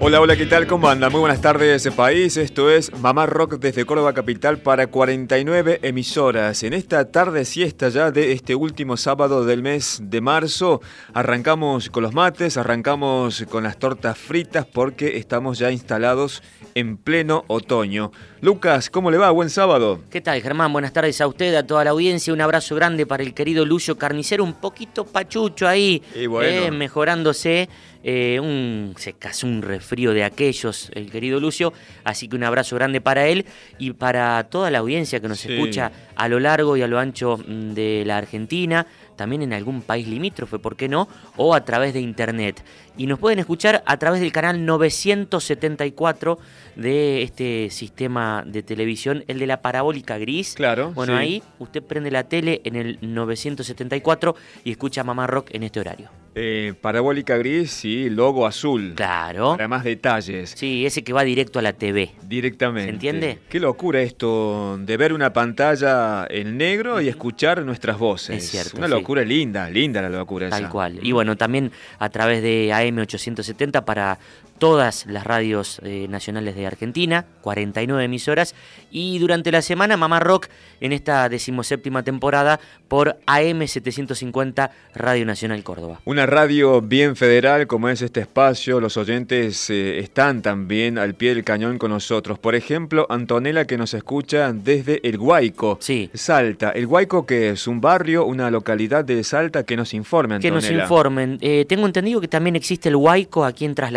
Hola, hola, ¿qué tal? ¿Cómo anda? Muy buenas tardes, país. Esto es Mamá Rock desde Córdoba Capital para 49 emisoras. En esta tarde siesta ya de este último sábado del mes de marzo, arrancamos con los mates, arrancamos con las tortas fritas porque estamos ya instalados en pleno otoño. Lucas, ¿cómo le va? Buen sábado. ¿Qué tal, Germán? Buenas tardes a usted, a toda la audiencia. Un abrazo grande para el querido Lucio Carnicero, un poquito pachucho ahí, eh, mejorándose. Eh, un, se casó un resfrío de aquellos, el querido Lucio. Así que un abrazo grande para él y para toda la audiencia que nos escucha a lo largo y a lo ancho mm, de la Argentina, también en algún país limítrofe, ¿por qué no? O a través de internet. Y nos pueden escuchar a través del canal 974 de este sistema de televisión, el de la parabólica gris. Claro. Bueno, ahí usted prende la tele en el 974 y escucha Mamá Rock en este horario. Eh, parabólica gris y logo azul. Claro. Para más detalles. Sí, ese que va directo a la TV. Directamente. ¿Se entiende? Qué locura esto de ver una pantalla en negro y escuchar nuestras voces. Es cierto. Una locura linda, linda la locura Tal cual. Y bueno, también a través de AM870 para todas las radios eh, nacionales de Argentina, 49 emisoras, y durante la semana Mamá Rock en esta decimoséptima temporada por AM750 Radio Nacional Córdoba. Una radio bien federal como es este espacio, los oyentes eh, están también al pie del cañón con nosotros. Por ejemplo, Antonella que nos escucha desde El Guayco, sí. Salta. El Guayco que es un barrio, una localidad de Salta que nos informe, Antonella. Que nos informen. Eh, tengo entendido que también existe el Guayco aquí en Tras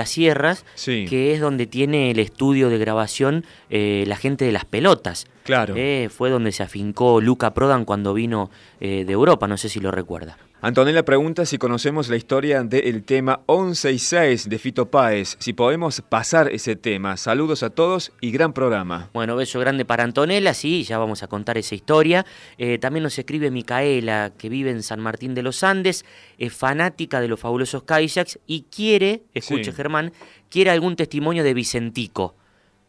Sierras, que es donde tiene el estudio de grabación eh, la gente de las pelotas. Claro. Eh, fue donde se afincó Luca Prodan cuando vino eh, de Europa, no sé si lo recuerda. Antonella pregunta si conocemos la historia del tema 11 y 6 de Fito Páez, si podemos pasar ese tema. Saludos a todos y gran programa. Bueno, beso grande para Antonella, sí, ya vamos a contar esa historia. Eh, también nos escribe Micaela, que vive en San Martín de los Andes, es fanática de los fabulosos Kayaks y quiere, escuche Germán, quiere algún testimonio de Vicentico.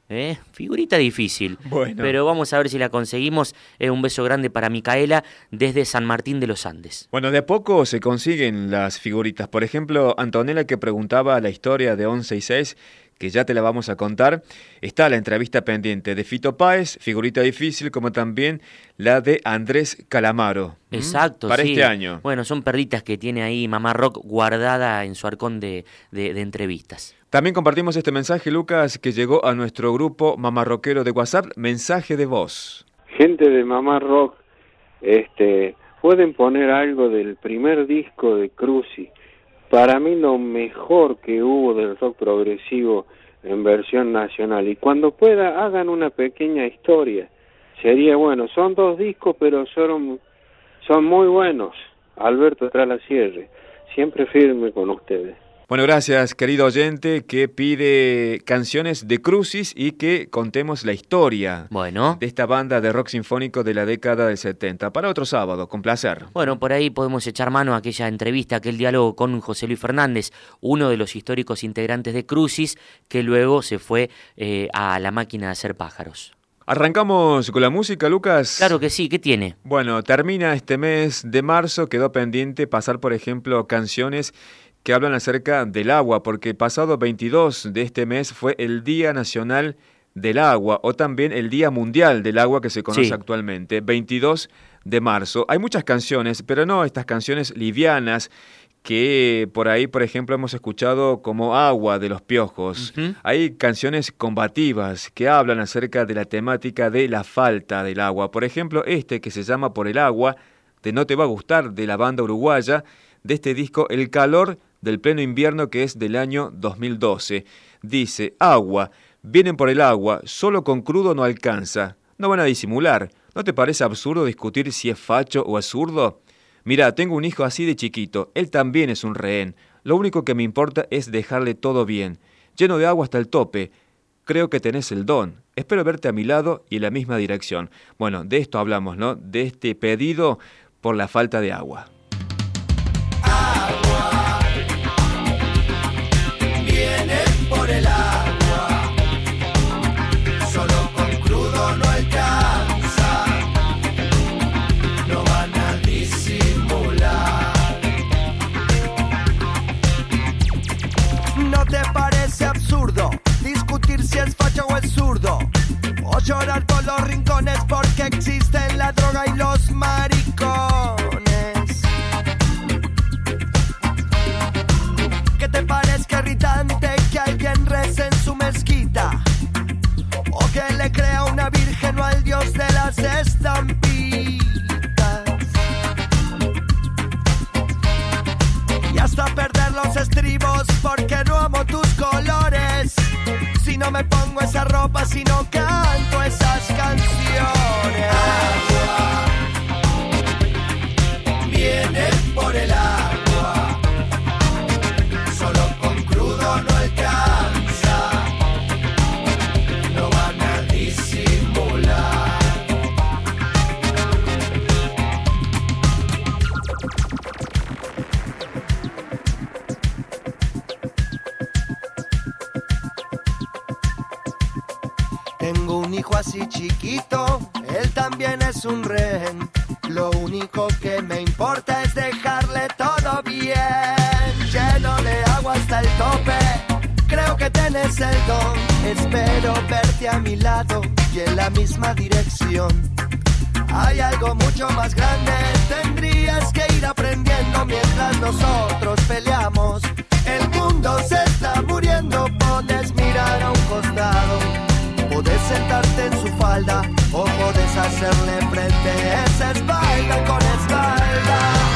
¿Eh? Figurita difícil. Pero vamos a ver si la conseguimos. Eh, un beso grande para Micaela desde San Martín de los Andes. Bueno, de a poco se consiguen las figuritas. Por ejemplo, Antonella que preguntaba la historia de 11 y 6 que ya te la vamos a contar. Está la entrevista pendiente de Fito Páez, figurita difícil, como también la de Andrés Calamaro. Exacto. Para este año. Bueno, son perditas que tiene ahí Mamá Rock guardada en su arcón de, de, entrevistas. También compartimos este mensaje, Lucas, que llegó a nuestro grupo Mamá Rockero de WhatsApp, mensaje de voz. Gente de Mamá Rock, este, pueden poner algo del primer disco de Cruci para mí lo mejor que hubo del rock progresivo en versión nacional. Y cuando pueda hagan una pequeña historia. Sería bueno. Son dos discos pero son son muy buenos. Alberto Tralasierre siempre firme con ustedes bueno, gracias, querido oyente, que pide canciones de Crucis y que contemos la historia bueno. de esta banda de rock sinfónico de la década del 70. Para otro sábado, con placer. Bueno, por ahí podemos echar mano a aquella entrevista, aquel diálogo con José Luis Fernández, uno de los históricos integrantes de Crucis, que luego se fue eh, a la máquina de hacer pájaros. Arrancamos con la música, Lucas. Claro que sí, ¿qué tiene? Bueno, termina este mes de marzo, quedó pendiente pasar, por ejemplo, canciones que hablan acerca del agua, porque pasado 22 de este mes fue el Día Nacional del Agua o también el Día Mundial del Agua que se conoce actualmente, 22 de marzo. Hay muchas canciones, pero no estas canciones livianas que por ahí, por ejemplo, hemos escuchado como Agua de los Piojos. Hay canciones combativas que hablan acerca de la temática de la falta del agua. Por ejemplo, este que se llama Por el agua de No Te Va a Gustar de la banda uruguaya, de este disco El Calor del pleno invierno que es del año 2012. Dice, agua, vienen por el agua, solo con crudo no alcanza, no van a disimular. ¿No te parece absurdo discutir si es facho o absurdo? Mira, tengo un hijo así de chiquito, él también es un rehén. Lo único que me importa es dejarle todo bien, lleno de agua hasta el tope. Creo que tenés el don. Espero verte a mi lado y en la misma dirección. Bueno, de esto hablamos, ¿no? De este pedido por la falta de. Agua. Llorar por los rincones porque existen la droga y los maricones. ¿Qué te parezca irritante que alguien rece en su mezquita? O que le crea una virgen o al dios de las estampitas. Y hasta perder los estribos porque no amo tus colores. No me pongo esa ropa, si no canto esas canciones. Hijo así chiquito, él también es un rehén. Lo único que me importa es dejarle todo bien, lleno de agua hasta el tope. Creo que tenés el don, espero verte a mi lado y en la misma dirección. Hay algo mucho más grande, tendrías que ir aprendiendo mientras nosotros peleamos. El mundo se está muriendo, puedes mirar a un costado. Podés sentarte en su falda o podés hacerle frente. Esa espalda con espalda.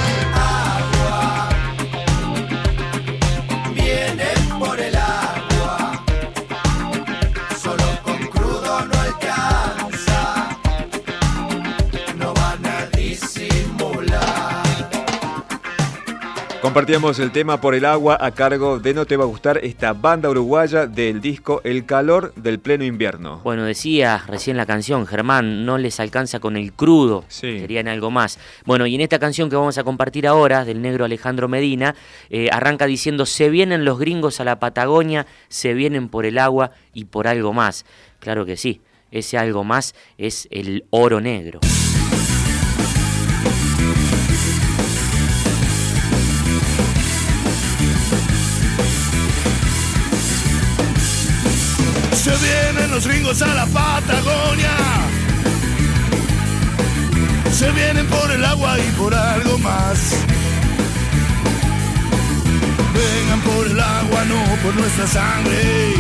Compartíamos el tema por el agua a cargo de No Te Va a Gustar, esta banda uruguaya del disco El Calor del Pleno Invierno. Bueno, decía recién la canción, Germán, no les alcanza con el crudo, Sí. querían algo más. Bueno, y en esta canción que vamos a compartir ahora, del negro Alejandro Medina, eh, arranca diciendo, se vienen los gringos a la Patagonia, se vienen por el agua y por algo más. Claro que sí, ese algo más es el oro negro. Los gringos a la Patagonia. Se vienen por el agua y por algo más. Vengan por el agua, no por nuestra sangre.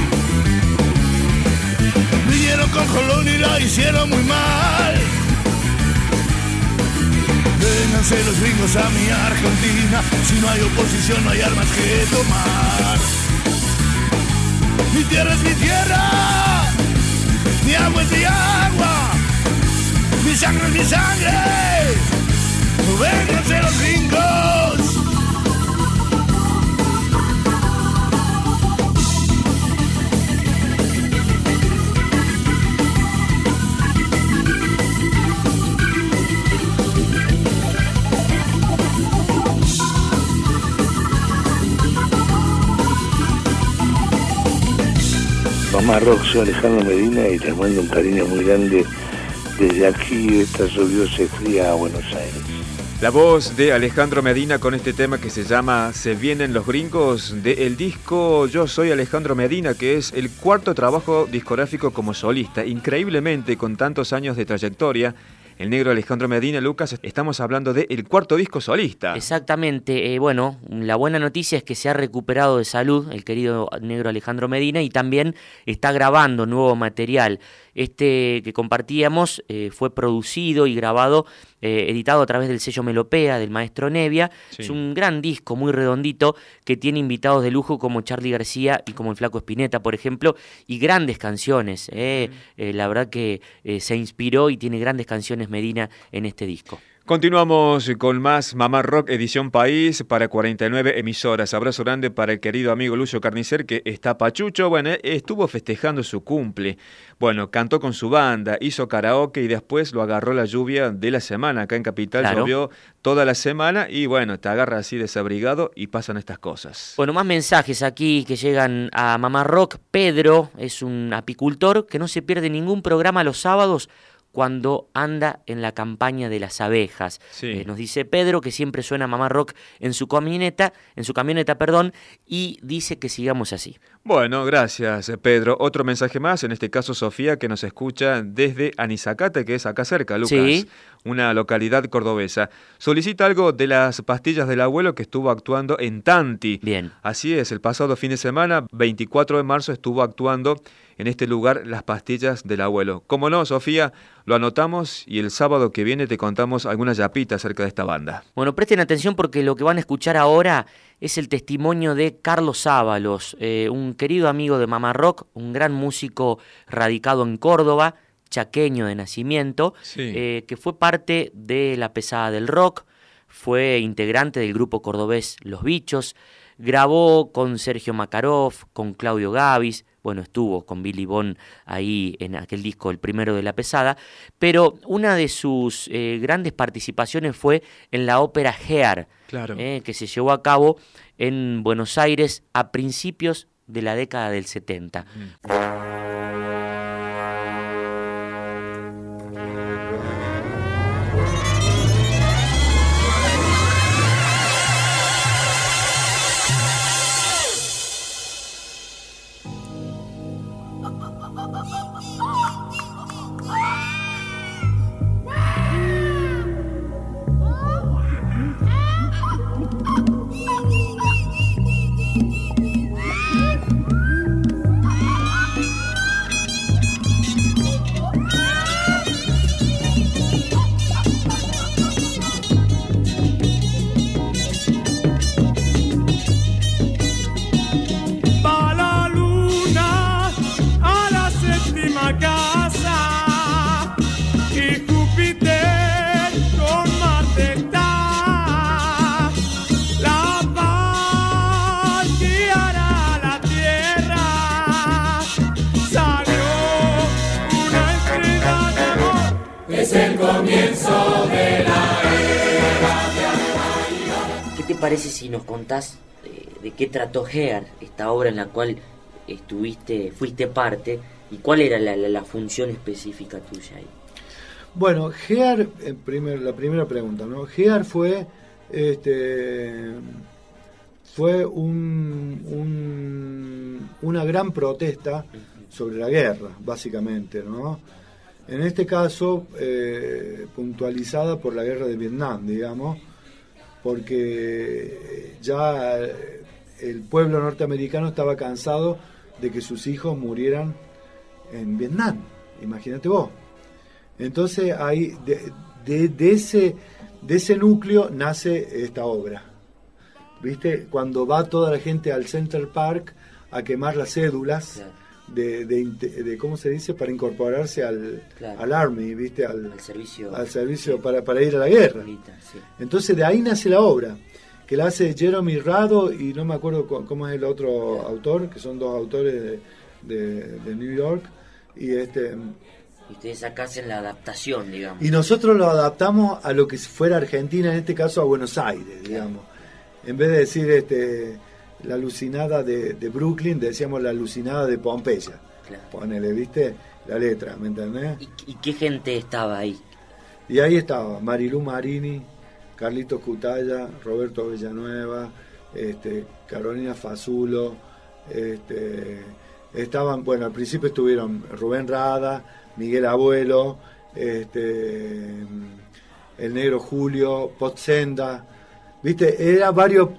Vinieron con Colón y la hicieron muy mal. Vénganse los gringos a mi Argentina. Si no hay oposición, no hay armas que tomar. Mi tierra es mi tierra, mi agua es mi agua, mi sangre es mi sangre. Vénganse los gringos. Rock, soy Alejandro Medina y te mando un cariño muy grande desde aquí, esta lluviosa y fría Buenos Aires. La voz de Alejandro Medina con este tema que se llama Se vienen los gringos del disco Yo soy Alejandro Medina, que es el cuarto trabajo discográfico como solista. Increíblemente, con tantos años de trayectoria, el negro Alejandro Medina, Lucas, estamos hablando del el cuarto disco solista. Exactamente, eh, bueno, la buena noticia es que se ha recuperado de salud el querido negro Alejandro Medina y también está grabando nuevo material. Este que compartíamos eh, fue producido y grabado, eh, editado a través del sello Melopea del maestro Nevia. Es un gran disco, muy redondito, que tiene invitados de lujo como Charlie García y como el Flaco Espineta, por ejemplo, y grandes canciones. la verdad que se inspiró y tiene grandes canciones Medina en este disco. Continuamos con más Mamá Rock Edición País para 49 emisoras. Abrazo grande para el querido amigo Lucio Carnicer que está pachucho. Bueno, estuvo festejando su cumple. Bueno, cantó con su banda, hizo karaoke y después lo agarró la lluvia de la semana. Acá en Capital llovió toda la semana y bueno, te agarra así desabrigado y pasan estas cosas. Bueno, más mensajes aquí que llegan a Mamá Rock. Pedro es un apicultor que no se pierde ningún programa los sábados cuando anda en la campaña de las abejas. Eh, nos dice Pedro que siempre suena Mamá Rock en su camioneta, en su camioneta, perdón, y dice que sigamos así. Bueno, gracias Pedro. Otro mensaje más, en este caso Sofía, que nos escucha desde Anizacate, que es acá cerca, Lucas, una localidad cordobesa. Solicita algo de las pastillas del abuelo que estuvo actuando en Tanti. Bien. Así es, el pasado fin de semana, 24 de marzo, estuvo actuando en este lugar las pastillas del abuelo. Como no, Sofía, lo anotamos y el sábado que viene te contamos algunas yapitas acerca de esta banda. Bueno, presten atención porque lo que van a escuchar ahora es el testimonio de Carlos Ábalos, eh, un querido amigo de Mamá Rock, un gran músico radicado en Córdoba, chaqueño de nacimiento, eh, que fue parte de la pesada del rock, fue integrante del grupo cordobés Los Bichos, grabó con Sergio Makarov, con Claudio Gavis, bueno, estuvo con Billy Bond ahí en aquel disco, el primero de la pesada, pero una de sus eh, grandes participaciones fue en la ópera Hair, eh, que se llevó a cabo en Buenos Aires a principios de la década del 70. Parece si nos contás eh, de qué trató Hear, esta obra en la cual estuviste, fuiste parte, y cuál era la, función específica tuya ahí? Bueno, Gear, primer, la primera pregunta, ¿no? Gear fue, este, fue un, una gran protesta sobre la guerra, básicamente, ¿no? En este caso, eh, puntualizada por la guerra de Vietnam, digamos, porque ya el pueblo norteamericano estaba cansado de que sus hijos murieran en Vietnam, imagínate vos. Entonces ahí de, ese, de ese núcleo nace esta obra. ¿Viste? Cuando va toda la gente al Center Park a quemar las cédulas de, ¿cómo se dice? Para incorporarse al, al Army, ¿viste? Al, servicio, al servicio para, para, ir a la guerra. Entonces de ahí nace la obra, que la hace Jeremy Rado y no me acuerdo cómo es el otro autor, que son dos autores de, New York. Y este y ustedes acá hacen la adaptación, digamos. Y nosotros lo adaptamos a lo que fuera Argentina, en este caso a Buenos Aires, digamos. En vez de decir este la alucinada de, Brooklyn, decíamos la alucinada de Pompeya. Ponele, ¿viste? La letra, ¿me entendés? ¿Y, qué gente estaba ahí? Y ahí estaba Marilu Marini, Carlitos Cutaya, Roberto Villanueva, este, Carolina Fazulo, este, estaban, bueno, al principio estuvieron Rubén Rada, Miguel Abuelo, este, el negro Julio, Potsenda, viste, era varios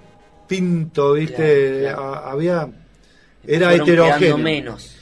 Pinto, ¿viste? Había. Era heterogéneo. menos.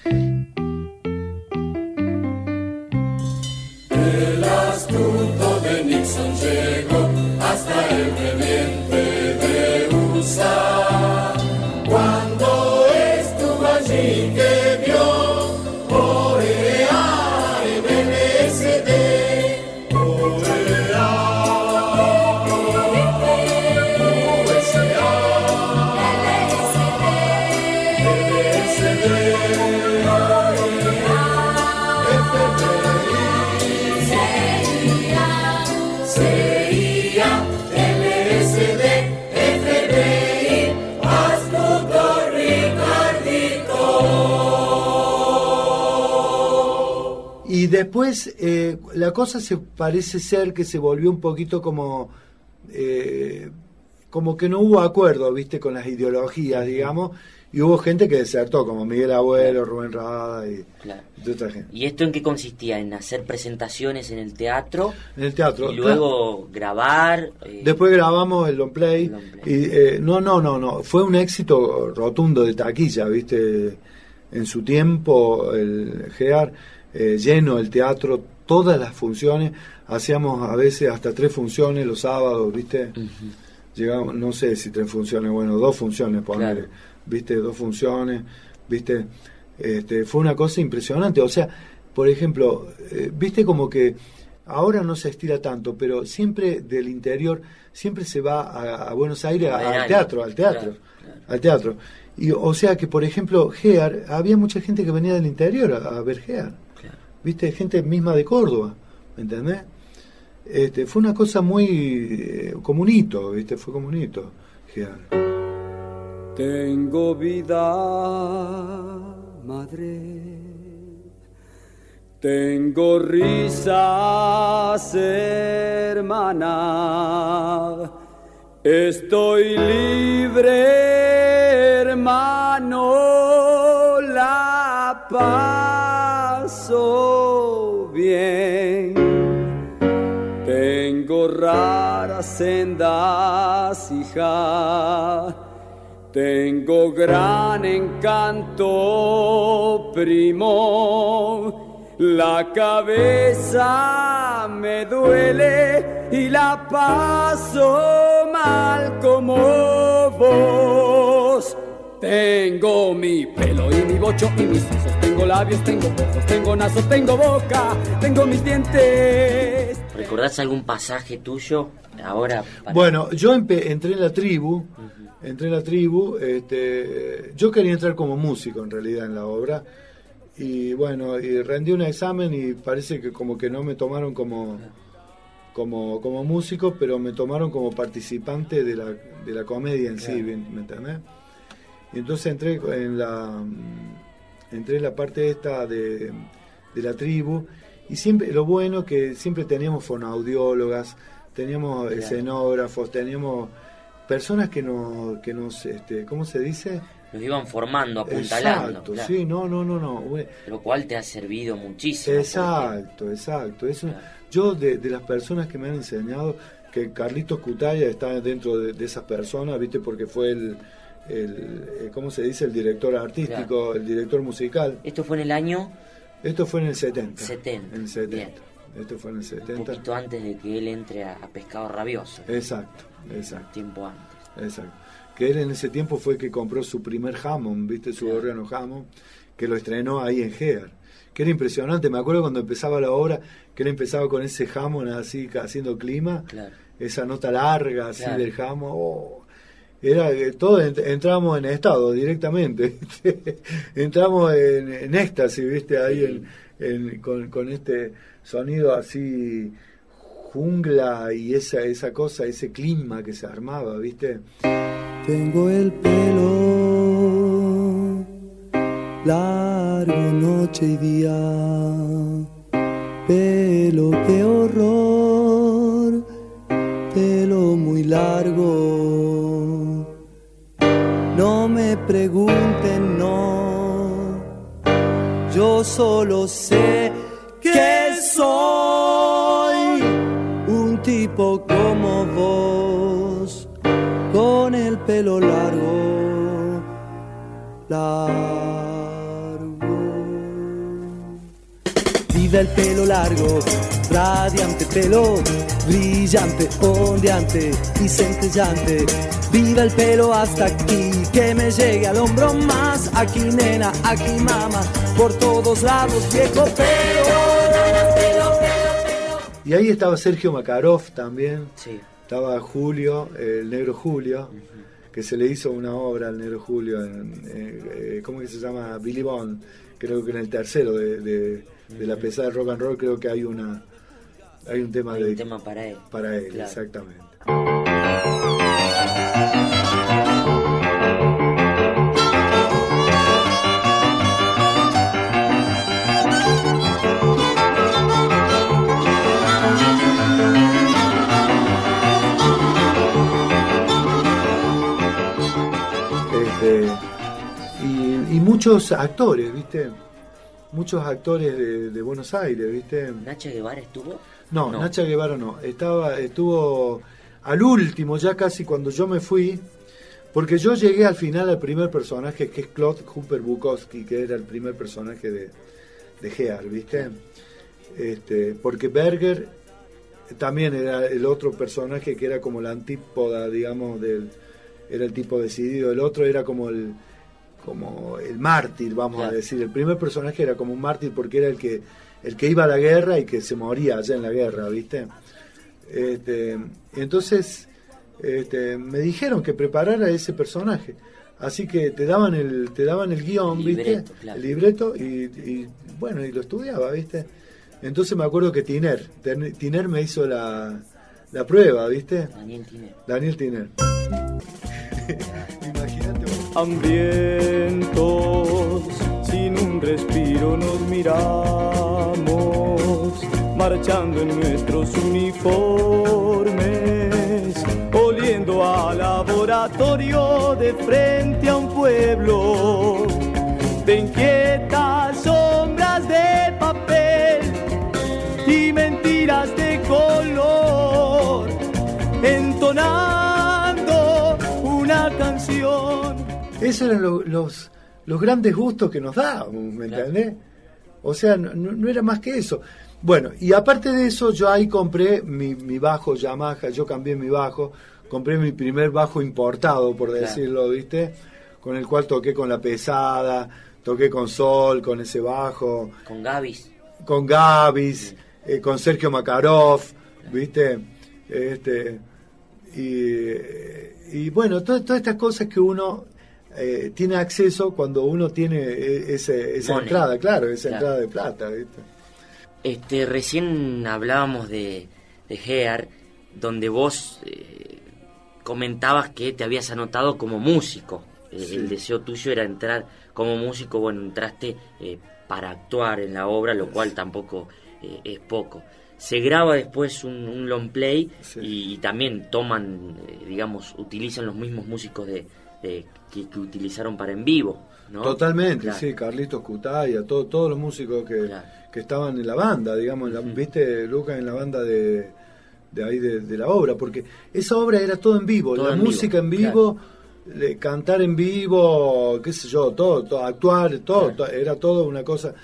Y después eh, la cosa se parece ser que se volvió un poquito como eh, como que no hubo acuerdo, viste, con las ideologías, digamos, y hubo gente que desertó, como Miguel Abuelo, Rubén Rada y, otra gente. ¿Y esto en qué consistía? ¿En hacer presentaciones en el teatro? En el teatro. Y luego grabar. Eh, Después grabamos el long play. Y, eh, no, no, no, no. Fue un éxito rotundo de taquilla, ¿viste? En su tiempo, el GEAR, eh, lleno el teatro, todas las funciones. Hacíamos a veces hasta tres funciones los sábados, ¿viste? Llegamos, no sé si tres funciones, bueno, dos funciones, ponerle viste, dos funciones, viste, este, fue una cosa impresionante. O sea, por ejemplo, eh, viste como que ahora no se estira tanto, pero siempre del interior, siempre se va a, Buenos Aires al teatro, al teatro, al teatro. Y, o sea que, por ejemplo, Gear, había mucha gente que venía del interior a, ver Gear. Viste, gente misma de Córdoba, ¿me entendés? Este, fue una cosa muy eh, comunito, ¿viste? Fue comunito, Gear. Tengo vida, madre. Tengo risas, hermana. Estoy libre, hermano. La paso bien. Tengo raras sendas, hija tengo gran encanto, primo. La cabeza me duele y la paso mal como vos. Tengo mi pelo y mi bocho y mis. Tengo labios, tengo ojos, tengo naso, tengo boca, tengo mis dientes. ¿Recordás algún pasaje tuyo ahora? Bueno, yo entré en la tribu entré en la tribu, este, yo quería entrar como músico en realidad en la obra y bueno, y rendí un examen y parece que como que no me tomaron como como, como músico, pero me tomaron como participante de la, de la comedia en sí, ¿me entendés? Y entonces entré en la entré en la parte esta de, de la tribu y siempre lo bueno que siempre teníamos fonoaudiólogas, teníamos escenógrafos, teníamos personas que nos, que nos este, ¿cómo se dice? Nos iban formando, apuntalando. Exacto, sí, no, no, no, no. Lo cual te ha servido muchísimo. Exacto, exacto. Eso, Yo, de, las personas que me han enseñado, que Carlitos Cutaya está dentro de, esas personas, ¿viste? Porque fue el, el, eh, ¿cómo se dice? El director artístico, el director musical. ¿Esto fue en el año? Esto fue en el 70. 70. En el 70. Esto fue en el 70. Un poquito antes de que él entre a Pescado Rabioso. Exacto. Exacto. Tiempo antes. Exacto. Que él en ese tiempo fue que compró su primer Hammond, ¿viste? Su órgano Hammond, que lo estrenó ahí en Gear. Que era impresionante. Me acuerdo cuando empezaba la obra, que él empezaba con ese Hammond así, haciendo clima. Esa nota larga así del Hammond. Oh, era que todos entramos en estado directamente. entramos en, éxtasis, ¿viste? Ahí con, con este sonido así jungla y esa, esa cosa, ese clima que se armaba, ¿viste? Tengo el pelo largo noche y día, pelo qué horror, pelo muy largo. Me pregunten, no, yo solo sé que soy tipo como vos, con el pelo largo, largo. Viva el pelo largo, radiante pelo, brillante, ondeante y centellante. Viva el pelo hasta aquí, que me llegue al hombro más. Aquí nena, aquí mama, por todos lados viejo pelo. Y ahí estaba Sergio Makarov también. Estaba Julio, el negro Julio, que se le hizo una obra al negro Julio, en, eh, ¿cómo que se llama? Billy Bond, creo que en el tercero de, de la pesada rock and roll, creo que hay una hay un tema de tema para él. Para él, claro. exactamente. Este, y muchos actores, ¿viste? Muchos actores de, Buenos Aires, ¿viste? ¿Nacha Guevara estuvo? No, Nacha Guevara no. Estaba, estuvo al último, ya casi cuando yo me fui, porque yo llegué al final al primer personaje, que es Claude Hooper Bukowski, que era el primer personaje de, de Gear, ¿viste? Este, porque Berger también era el otro personaje que era como la antípoda, digamos, del era el tipo decidido, el otro era como el como el mártir, vamos a decir. El primer personaje era como un mártir porque era el que el que iba a la guerra y que se moría allá en la guerra, ¿viste? Este, entonces este, me dijeron que preparara ese personaje. Así que te daban el te daban el guion, ¿viste? El libreto y, bueno, y lo estudiaba, ¿viste? Entonces me acuerdo que Tiner, Tiner me hizo la, la prueba, ¿viste? Daniel Tiner. Daniel Tiner. Imagínate. Hambrientos, sin un respiro nos miramos, marchando en nuestros uniformes, oliendo a laboratorio de frente a un pueblo de inquietas Esos eran los, los grandes gustos que nos dábamos, ¿me entendés? O sea, no, era más que eso. Bueno, y aparte de eso, yo ahí compré mi, mi bajo Yamaha, yo cambié mi bajo, compré mi primer bajo importado, por decirlo, ¿viste? Con el cual toqué con la pesada, toqué con Sol, con ese bajo. Con Gavis. Con Gavis, eh, con Sergio Makarov, ¿viste? Este, y, bueno, todas estas cosas que uno eh, tiene acceso cuando uno tiene e, ese, esa entrada, claro, esa entrada de plata. ¿viste? Este, recién hablábamos de, de Gear, donde vos eh, comentabas que te habías anotado como músico. El deseo tuyo era entrar como músico, bueno, entraste para actuar en la obra, lo cual tampoco es poco se graba después un, long play y, también toman, eh, digamos, utilizan los mismos músicos de, que, utilizaron para en vivo. ¿no? Totalmente, sí, Carlitos Cutaya, todo, todos los músicos que, que estaban en la banda, digamos, viste, Lucas, en la banda de, de ahí de, la obra, porque esa obra era todo en vivo, la música en vivo, cantar en vivo, qué sé yo, todo, todo actuar, todo, era todo una cosa.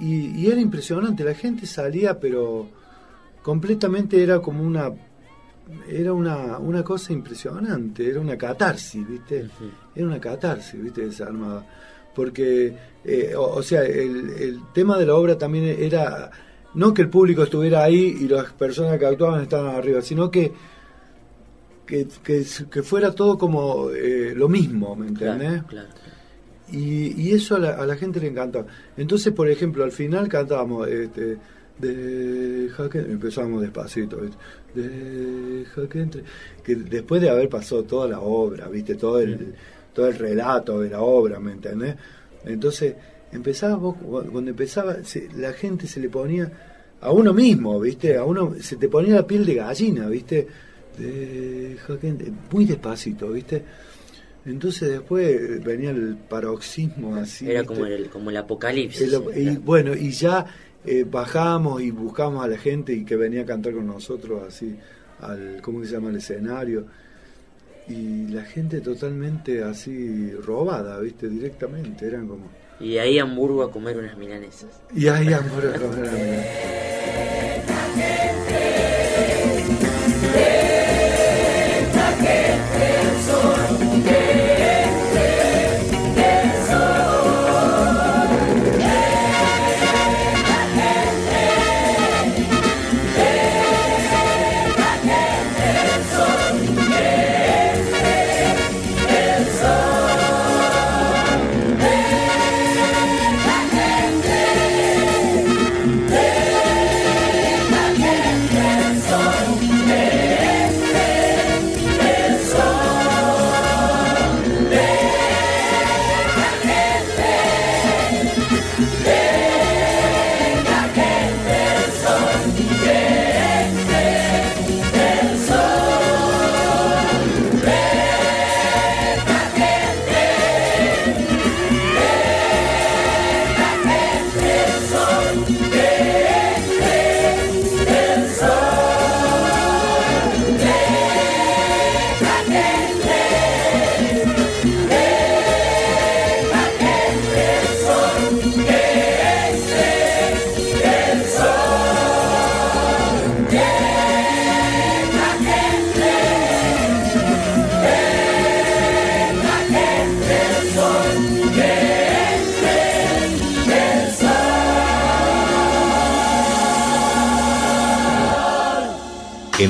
Y, y, era impresionante, la gente salía, pero completamente era como una era una, una cosa impresionante, era una catarsis, ¿viste? Era una catarsis, ¿viste? Desarmada. Porque, eh, o, sea, el, el, tema de la obra también era, no que el público estuviera ahí y las personas que actuaban estaban arriba, sino que, que, que, fuera todo como eh, lo mismo, ¿me entiendes? Y, y, eso a la, a la gente le encantaba. Entonces, por ejemplo, al final cantábamos... Este, deja que empezamos despacito deja que entre. Que después de haber pasado toda la obra viste todo el todo el relato de la obra me entendés entonces empezaba cuando empezaba la gente se le ponía a uno mismo viste a uno se te ponía la piel de gallina viste deja que entre, muy despacito viste entonces después venía el paroxismo así era como el como el apocalipsis y bueno y ya eh, bajamos y buscamos a la gente y que venía a cantar con nosotros así, al, ¿cómo se llama? El escenario. Y la gente totalmente así robada, ¿viste? Directamente, eran como... Y ahí a Hamburgo a comer unas milanesas. Y ahí a Hamburgo a comer unas milanesas.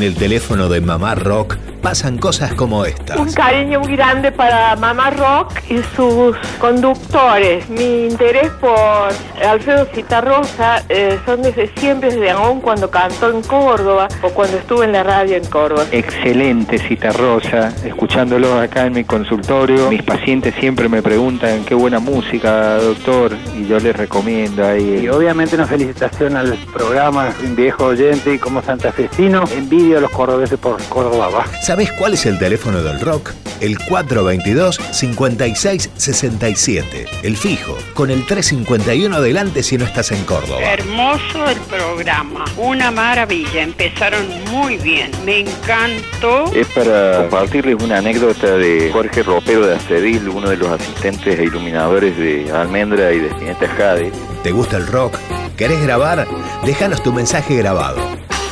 En el teléfono de Mamá Rock pasan cosas como estas. Un cariño muy grande para Mamá Rock y sus conductores. Mi interés por Alfredo Citarrosa eh, son desde siempre, desde aún cuando cantó en Córdoba o cuando estuve en la radio en Córdoba. Excelente Citarrosa, escuchándolo acá en mi consultorio. Mis pacientes siempre me preguntan qué buena música, doctor, y yo les recomiendo ahí. Y obviamente una felicitación al programa, un viejo oyente y como santafesino, envidio a los cordobeses por Córdoba. ¿Sabes cuál es el teléfono del rock? El 422-5667. El fijo, con el 351 adelante si no estás en Córdoba. Hermoso el programa, una maravilla, empezaron muy bien, me encantó. Es para compartirles una anécdota de Jorge Ropero de Acedil, uno de los asistentes e iluminadores de Almendra y de Spinetta Jade. ¿Te gusta el rock? ¿Querés grabar? Déjanos tu mensaje grabado.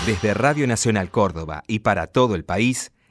Desde Radio Nacional Córdoba y para todo el país,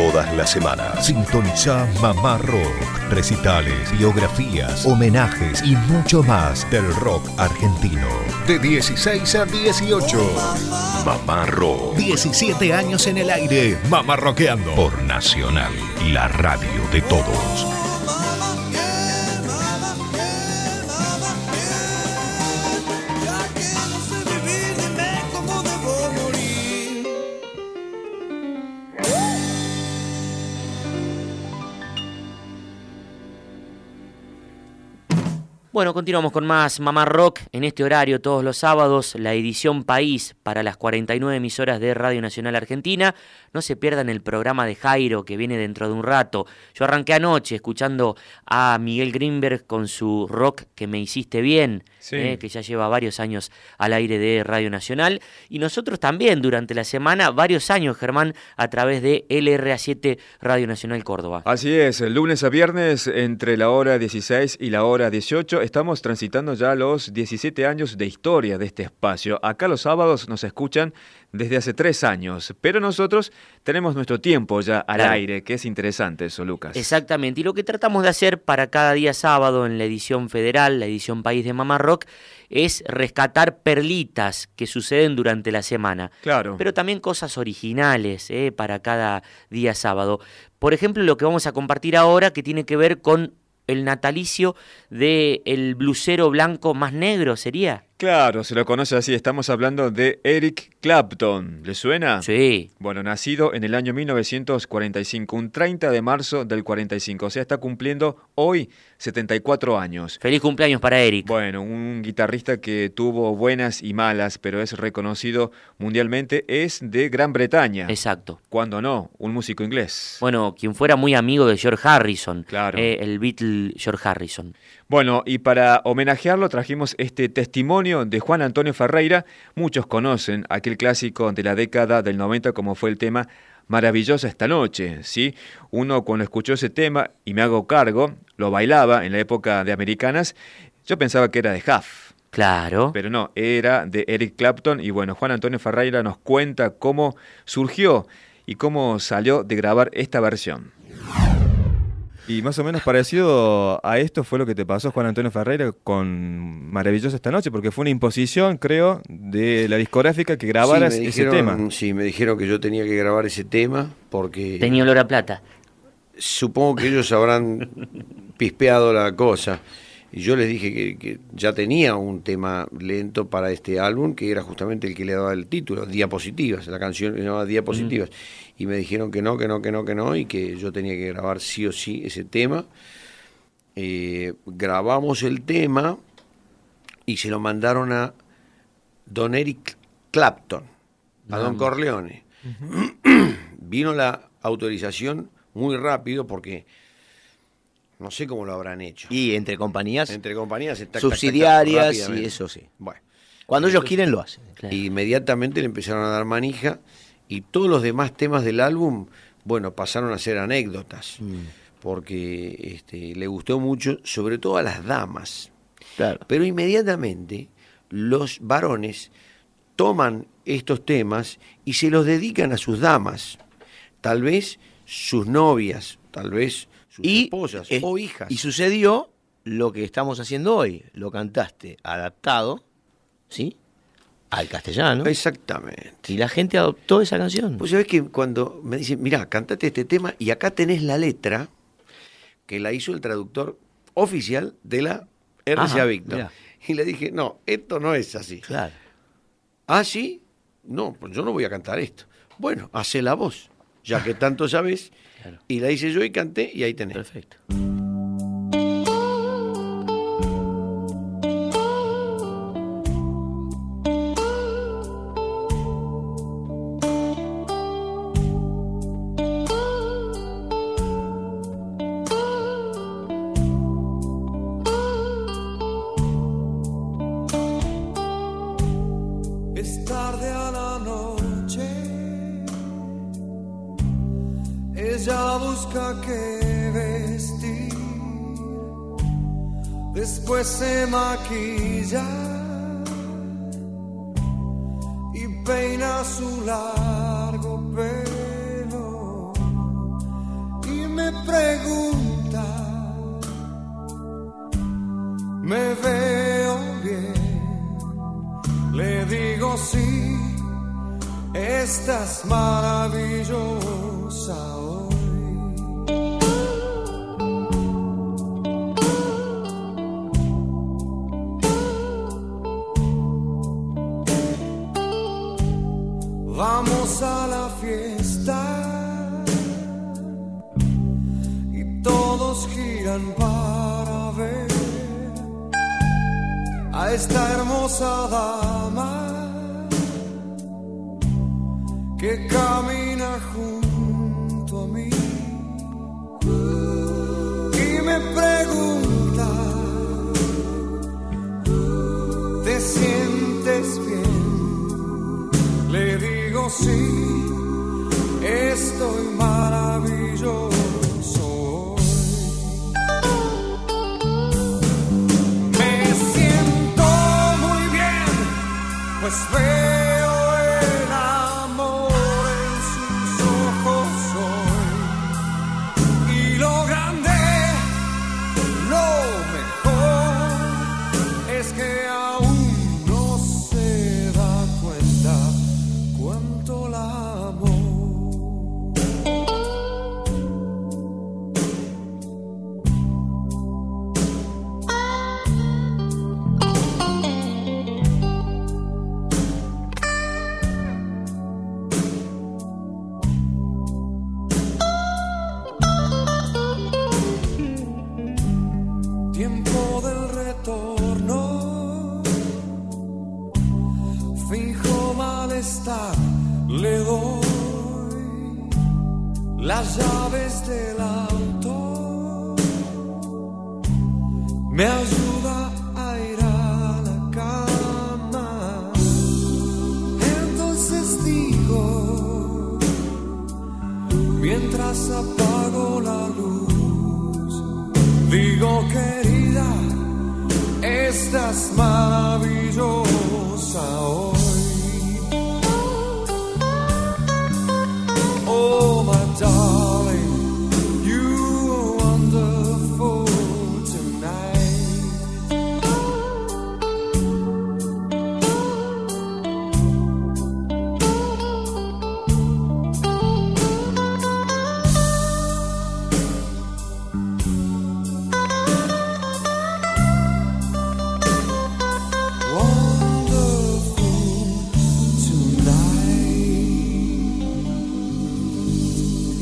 Todas las semanas sintoniza Mamá Rock, recitales, biografías, homenajes y mucho más del rock argentino. De 16 a 18. Mamá Rock. 17 años en el aire. Mamá Rockeando. Por Nacional, la radio de todos. Bueno, continuamos con más Mamá Rock en este horario todos los sábados, la edición País para las 49 emisoras de Radio Nacional Argentina. No se pierdan el programa de Jairo que viene dentro de un rato. Yo arranqué anoche escuchando a Miguel Greenberg con su rock que me hiciste bien, eh, que ya lleva varios años al aire de Radio Nacional. Y nosotros también durante la semana, varios años, Germán, a través de LRA7 Radio Nacional Córdoba. Así es, lunes a viernes entre la hora 16 y la hora 18 estamos transitando ya los 17 años de historia de este espacio. Acá los sábados nos escuchan desde hace tres años, pero nosotros tenemos nuestro tiempo ya al aire, que es interesante eso, Lucas. Exactamente, y lo que tratamos de hacer para cada día sábado en la edición federal, la edición País de Mamá Rock, es rescatar perlitas que suceden durante la semana. Claro. Pero también cosas originales eh, para cada día sábado. Por ejemplo, lo que vamos a compartir ahora que tiene que ver con el natalicio de el blusero blanco más negro, ¿sería? Claro, se lo conoce así. Estamos hablando de Eric Clapton. ¿Le suena? Sí. Bueno, nacido en el año 1945, un 30 de marzo del 45. O sea, está cumpliendo hoy 74 años. Feliz cumpleaños para Eric. Bueno, un guitarrista que tuvo buenas y malas, pero es reconocido mundialmente, es de Gran Bretaña. Exacto. Cuando no, un músico inglés. Bueno, quien fuera muy amigo de George Harrison. Claro. Eh, el Beatle George Harrison. Bueno, y para homenajearlo trajimos este testimonio de Juan Antonio Ferreira. Muchos conocen aquel clásico de la década del 90 como fue el tema Maravillosa esta noche, ¿sí? Uno cuando escuchó ese tema, y me hago cargo, lo bailaba en la época de Americanas, yo pensaba que era de Huff. Claro. Pero no, era de Eric Clapton y bueno, Juan Antonio Ferreira nos cuenta cómo surgió y cómo salió de grabar esta versión. Y más o menos parecido a esto fue lo que te pasó, Juan Antonio Ferreira, con Maravillosa esta noche, porque fue una imposición, creo, de la discográfica que grabaras sí, ese tema. Sí, me dijeron que yo tenía que grabar ese tema porque... Tenía olor a plata. Supongo que ellos habrán pispeado la cosa. Y yo les dije que, que ya tenía un tema lento para este álbum, que era justamente el que le daba el título, Diapositivas, la canción que se llamaba Diapositivas. Y me dijeron que no, que no, que no, que no, y que yo tenía que grabar sí o sí ese tema. Eh, grabamos el tema y se lo mandaron a Don Eric Clapton, a Don. Corleone. Vino la autorización muy rápido porque no sé cómo lo habrán hecho. Y entre compañías Entre compañías, tac, tac, tac, tac, subsidiarias y eso sí. Bueno. Cuando ellos quieren lo hacen. Inmediatamente le empezaron a dar manija y todos los demás temas del álbum, bueno, pasaron a ser anécdotas. Porque este, le gustó mucho, sobre todo a las damas. Claro. Pero inmediatamente los varones toman estos temas y se los dedican a sus damas, tal vez sus novias, tal vez sus esposas eh, o hijas. Y sucedió lo que estamos haciendo hoy. Lo cantaste adaptado, ¿sí? Al castellano. Exactamente. Y la gente adoptó esa canción. Pues sabés que cuando me dicen, mirá, cantate este tema y acá tenés la letra que la hizo el traductor oficial de la RCA Víctor. mirá. Y le dije, no, esto no es así. Claro. Ah, sí, no, pues yo no voy a cantar esto. Bueno, hace la voz, ya que tanto sabes. Y la hice yo y canté y ahí tenés. Perfecto. Se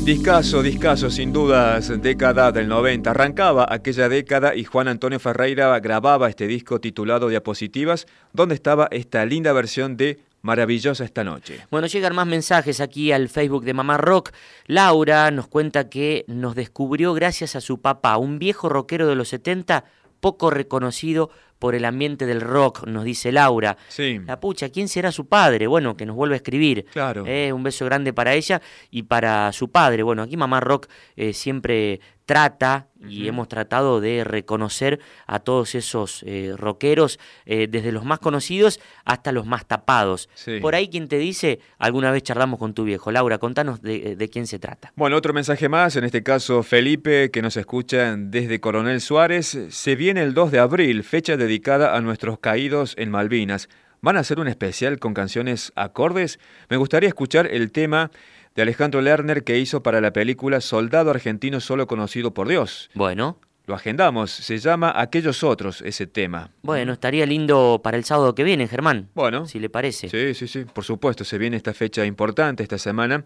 Discaso, discaso, sin dudas, década del 90. Arrancaba aquella década y Juan Antonio Ferreira grababa este disco titulado Diapositivas, donde estaba esta linda versión de Maravillosa esta noche. Bueno, llegan más mensajes aquí al Facebook de Mamá Rock. Laura nos cuenta que nos descubrió gracias a su papá, un viejo rockero de los 70, poco reconocido por el ambiente del rock, nos dice Laura. Sí. La pucha, ¿quién será su padre? Bueno, que nos vuelve a escribir. Claro. Eh, un beso grande para ella y para su padre. Bueno, aquí Mamá Rock eh, siempre trata y hemos tratado de reconocer a todos esos eh, rockeros, eh, desde los más conocidos hasta los más tapados. Sí. Por ahí quien te dice, alguna vez charlamos con tu viejo. Laura, contanos de, de quién se trata. Bueno, otro mensaje más, en este caso Felipe, que nos escucha desde Coronel Suárez. Se viene el 2 de abril, fecha dedicada a nuestros caídos en Malvinas. ¿Van a hacer un especial con canciones acordes? Me gustaría escuchar el tema de Alejandro Lerner que hizo para la película Soldado Argentino Solo Conocido por Dios. Bueno. Lo agendamos, se llama Aquellos Otros ese tema. Bueno, estaría lindo para el sábado que viene, Germán. Bueno. Si le parece. Sí, sí, sí, por supuesto, se viene esta fecha importante esta semana,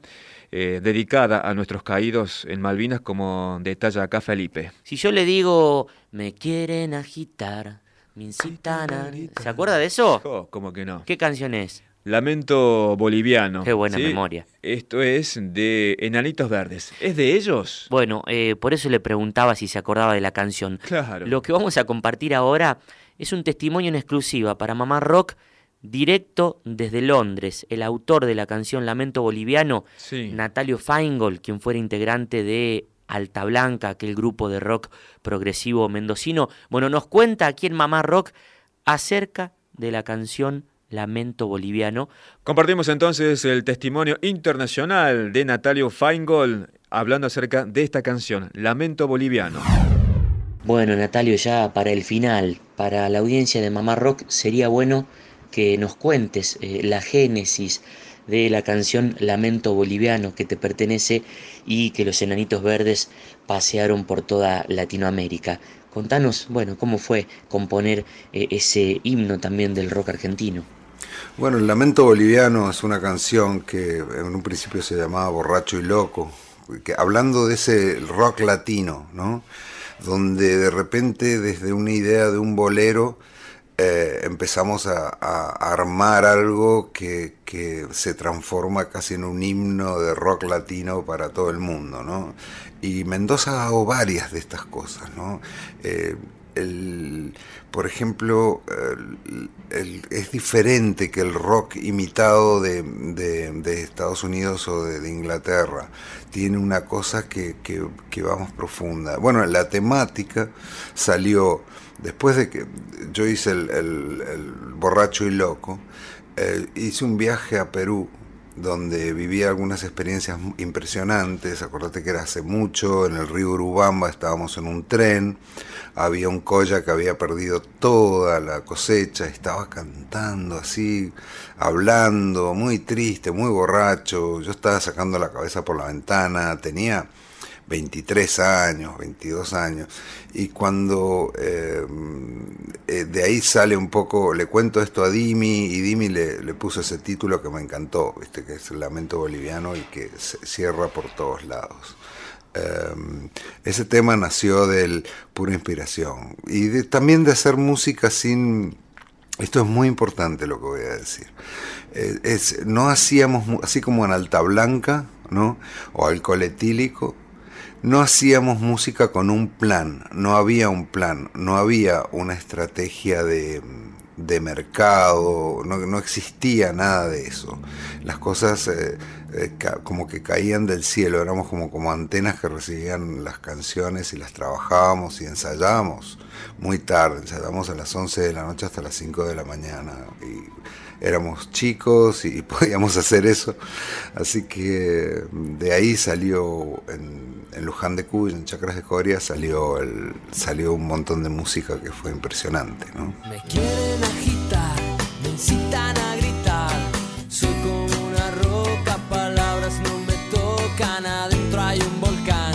eh, dedicada a nuestros caídos en Malvinas, como detalla acá Felipe. Si yo le digo, me quieren agitar, me incitan a... ¿Se acuerda de eso? Oh, ¿Cómo que no? ¿Qué canción es? Lamento Boliviano. Qué buena ¿sí? memoria. Esto es de Enanitos Verdes. ¿Es de ellos? Bueno, eh, por eso le preguntaba si se acordaba de la canción. Claro. Lo que vamos a compartir ahora es un testimonio en exclusiva para Mamá Rock, directo desde Londres. El autor de la canción Lamento Boliviano, Sí. Natalio Feingold, quien fuera integrante de Alta Blanca, aquel grupo de rock progresivo mendocino. Bueno, nos cuenta aquí en Mamá Rock acerca de la canción Lamento Boliviano. Compartimos entonces el testimonio internacional de Natalio Feingold hablando acerca de esta canción, Lamento Boliviano. Bueno, Natalio, ya para el final, para la audiencia de Mamá Rock, sería bueno que nos cuentes eh, la génesis de la canción Lamento Boliviano que te pertenece y que los Enanitos Verdes pasearon por toda Latinoamérica. Contanos, bueno, cómo fue componer eh, ese himno también del rock argentino. Bueno, el Lamento Boliviano es una canción que en un principio se llamaba Borracho y Loco, que, hablando de ese rock latino, ¿no? Donde de repente desde una idea de un bolero eh, empezamos a, armar algo que, se transforma casi en un himno de rock latino para todo el mundo, ¿no? Y Mendoza hago varias de estas cosas, ¿no? Eh, el, por ejemplo, el, el, es diferente que el rock imitado de, de, Estados Unidos o de, Inglaterra. Tiene una cosa que, que, que va más profunda. Bueno, la temática salió después de que yo hice el, el borracho y loco. Eh, hice un viaje a Perú donde viví algunas experiencias impresionantes. Acordate que era hace mucho, en el río Urubamba estábamos en un tren, había un colla que había perdido toda la cosecha, estaba cantando así, hablando, muy triste, muy borracho. Yo estaba sacando la cabeza por la ventana, tenía 23 años, 22 años, y cuando eh, eh, de ahí sale un poco, le cuento esto a Dimi, y Dimi le, le, puso ese título que me encantó, ¿viste? que es el lamento boliviano y que se cierra por todos lados. Um, ese tema nació de pura inspiración y de, también de hacer música sin esto es muy importante lo que voy a decir. Eh, es, no hacíamos, así como en Alta Blanca, ¿no? O alcohol etílico, no hacíamos música con un plan, no había un plan, no había una estrategia de, de mercado, no, existía nada de eso. Las cosas eh, eh, como que caían del cielo, éramos como, como antenas que recibían las canciones y las trabajábamos y ensayábamos muy tarde, ensayábamos a las 11 de la noche hasta las 5 de la mañana. Éramos chicos y podíamos hacer eso. Así que de ahí salió en, en Luján de Cuy, en Chacras de Coria, salió, el, salió un montón de música que fue impresionante. ¿no? Me quieren agitar, me incitan a gritar. Soy como una roca, palabras no me tocan. Adentro hay un volcán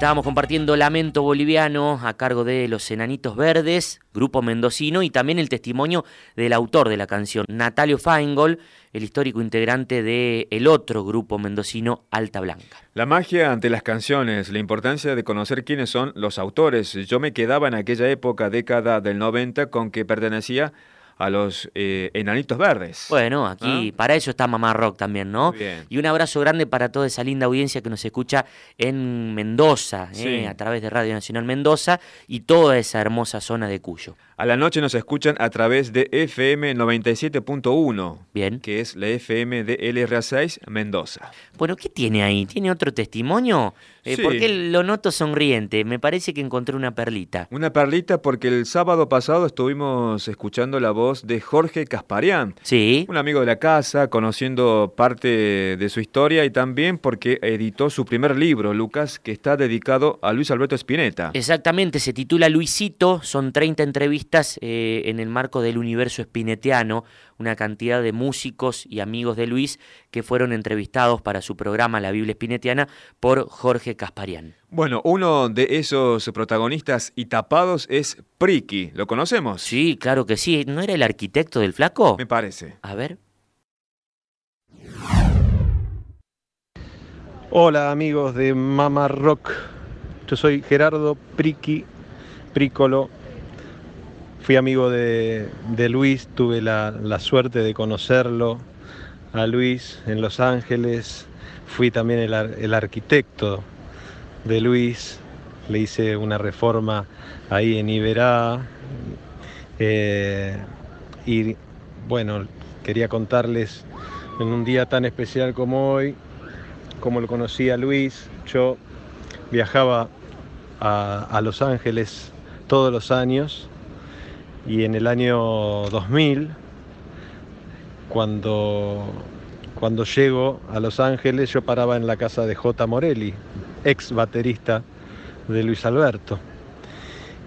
Estábamos compartiendo Lamento Boliviano a cargo de Los Enanitos Verdes, grupo mendocino, y también el testimonio del autor de la canción, Natalio Feingold, el histórico integrante del el otro grupo mendocino, Alta Blanca. La magia ante las canciones, la importancia de conocer quiénes son los autores. Yo me quedaba en aquella época, década del 90, con que pertenecía a los eh, enanitos verdes. Bueno, aquí para eso está Mamá Rock también, ¿no? Y un abrazo grande para toda esa linda audiencia que nos escucha en Mendoza, eh, a través de Radio Nacional Mendoza y toda esa hermosa zona de Cuyo. A la noche nos escuchan a través de FM 97.1. Bien. Que es la FM de LRA6 Mendoza. Bueno, ¿qué tiene ahí? ¿Tiene otro testimonio? Eh, ¿Por qué lo noto sonriente? Me parece que encontré una perlita. Una perlita porque el sábado pasado estuvimos escuchando la voz de Jorge Casparián. Sí. Un amigo de la casa, conociendo parte de su historia y también porque editó su primer libro, Lucas, que está dedicado a Luis Alberto Spinetta. Exactamente, se titula Luisito, son 30 entrevistas eh, en el marco del universo espinetiano, una cantidad de músicos y amigos de Luis que fueron entrevistados para su programa La Biblia Espinetiana por Jorge Casparian. Bueno, uno de esos protagonistas y tapados es Priki. ¿Lo conocemos? Sí, claro que sí. ¿No era el arquitecto del flaco? Me parece. A ver. Hola amigos de Mama Rock. Yo soy Gerardo Priki Prícolo Fui amigo de, Luis, tuve la, suerte de conocerlo a Luis en Los Ángeles. Fui también el, arquitecto de Luis, le hice una reforma ahí en Iberá. Eh, y bueno, quería contarles en un día tan especial como hoy, como lo conocí a Luis, yo viajaba a, a Los Ángeles todos los años y en el año 2000, cuando, cuando llego a Los Ángeles, yo paraba en la casa de J. Morelli, ex baterista de Luis Alberto.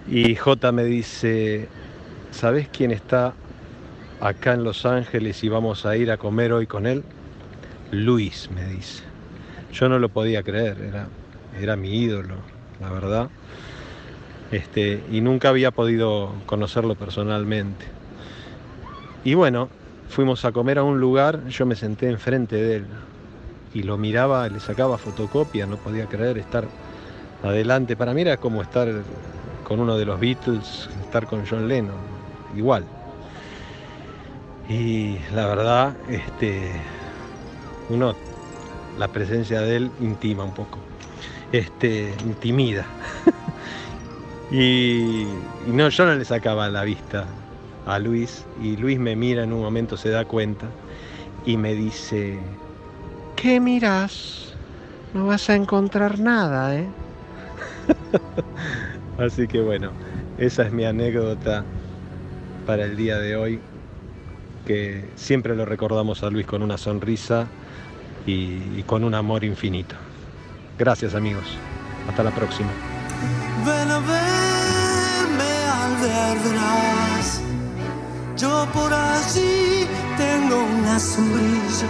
Y J me dice, ¿sabes quién está acá en Los Ángeles y vamos a ir a comer hoy con él? Luis, me dice. Yo no lo podía creer, era, era mi ídolo, la verdad. Este, y nunca había podido conocerlo personalmente. Y bueno, fuimos a comer a un lugar, yo me senté enfrente de él y lo miraba, le sacaba fotocopia, no podía creer estar adelante. Para mí era como estar con uno de los Beatles, estar con John Lennon, igual. Y la verdad, este, uno, la presencia de él intima un poco. este, intimida. y, no, yo no le sacaba la vista a Luis y Luis me mira en un momento, se da cuenta y me dice, ¿qué miras? No vas a encontrar nada, ¿eh? Así que bueno, esa es mi anécdota para el día de hoy, que siempre lo recordamos a Luis con una sonrisa y, con un amor infinito. Gracias amigos, hasta la próxima. Yo por allí tengo una sombrilla.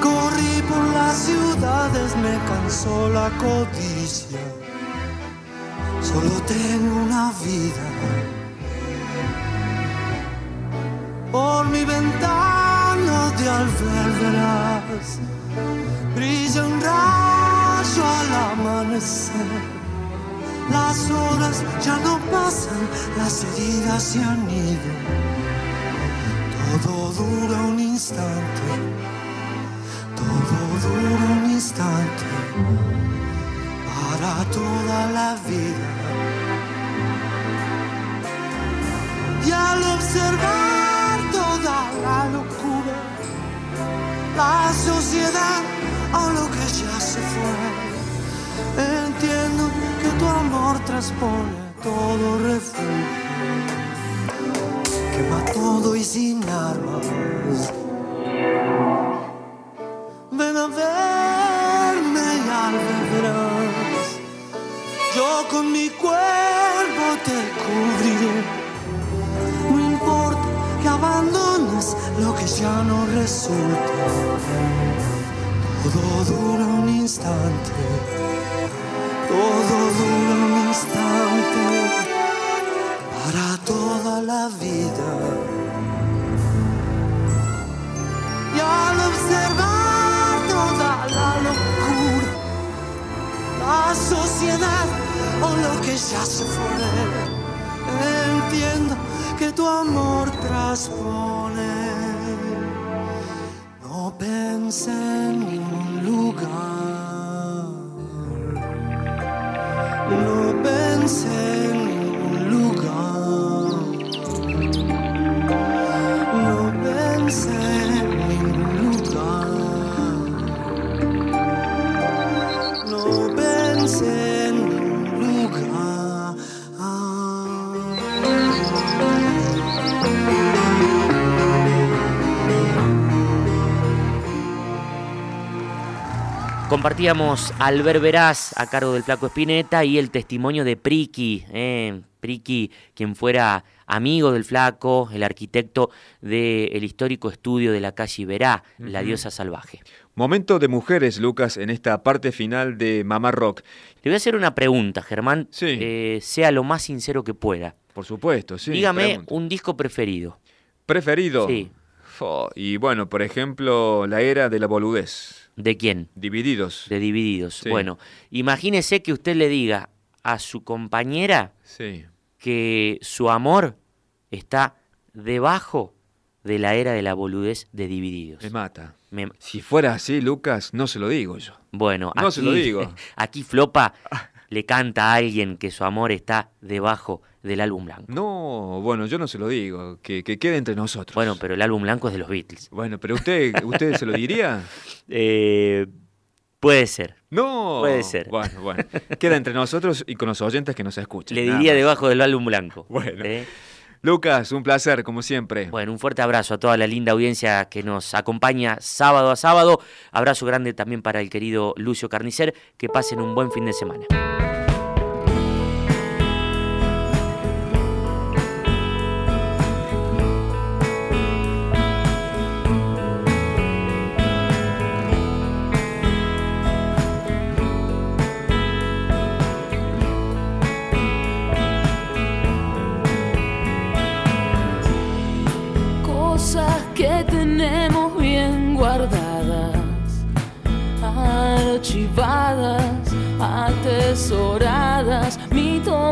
Corrí por las ciudades, me cansó la codicia. Solo tengo una vida. Por mi ventana de alberverás brilla un rayo al amanecer. Las horas ya no pasan, las heridas se han ido. Todo dura un instante, todo dura un instante para toda la vida. Y al observar toda la locura, la sociedad a lo que ya entiendo que tu amor transpone todo refugio, quema todo y sin armas. Ven a verme y al verás, yo con mi cuerpo te cubriré. No importa que abandones lo que ya no resulta. Todo dura un instante, todo dura un instante para toda la vida. Y al observar toda la locura, la sociedad o lo que ya se fue, entiendo que tu amor transpone. No pensé en Compartíamos al Verás a cargo del Flaco Espineta y el testimonio de Priki, eh, Priki, quien fuera amigo del Flaco, el arquitecto del histórico estudio de la calle Verá, la diosa salvaje. Momento de mujeres, Lucas, en esta parte final de Mamá Rock. Le voy a hacer una pregunta, Germán, eh, sea lo más sincero que pueda. Por supuesto, sí. Dígame pregunta. un disco preferido. ¿Preferido? Sí. Y bueno, por ejemplo, la era de la boludez. ¿De quién? Divididos. De Divididos. Sí. Bueno, imagínese que usted le diga a su compañera Sí. que su amor está debajo de la era de la boludez de Divididos. Me mata. Me- Si fuera así, Lucas, no se lo digo yo. Bueno, No se lo aquí- digo. Aquí Flopa le canta a alguien que su amor está debajo del álbum blanco. No, bueno, yo no se lo digo, que, que quede entre nosotros. Bueno, pero el álbum blanco es de los Beatles. Bueno, pero usted, ¿usted se lo diría? Eh, puede ser. No. Puede ser. Bueno, bueno. Queda entre nosotros y con los oyentes que nos escuchan. Le diría debajo del álbum blanco. Bueno. ¿eh? Lucas, un placer, como siempre. Bueno, un fuerte abrazo a toda la linda audiencia que nos acompaña sábado a sábado. Abrazo grande también para el querido Lucio Carnicer. Que pasen un buen fin de semana.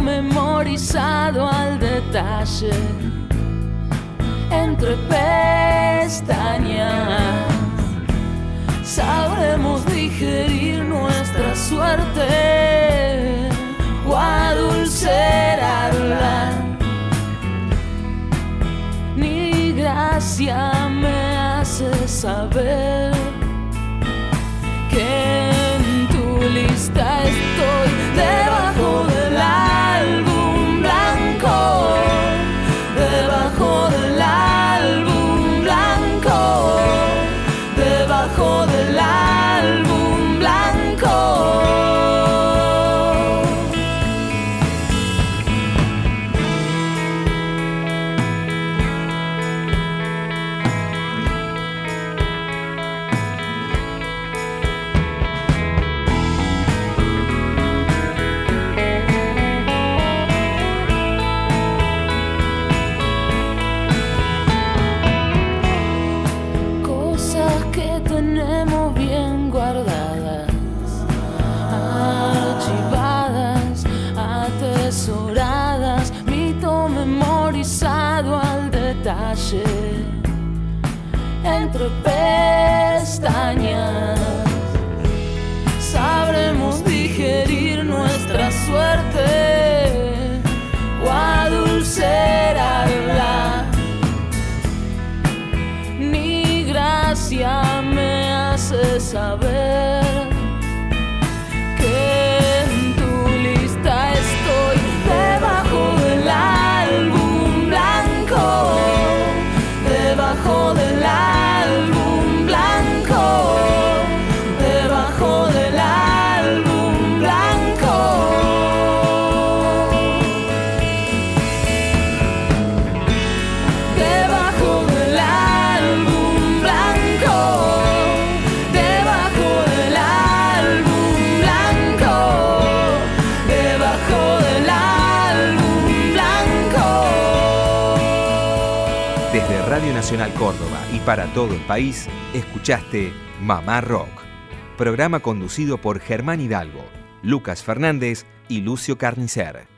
memorizado al detalle entre pestañas. Sabremos digerir nuestra suerte o adulcerarla. Ni gracia me hace saber que en tu lista estoy. país, escuchaste Mamá Rock, programa conducido por Germán Hidalgo, Lucas Fernández y Lucio Carnicer.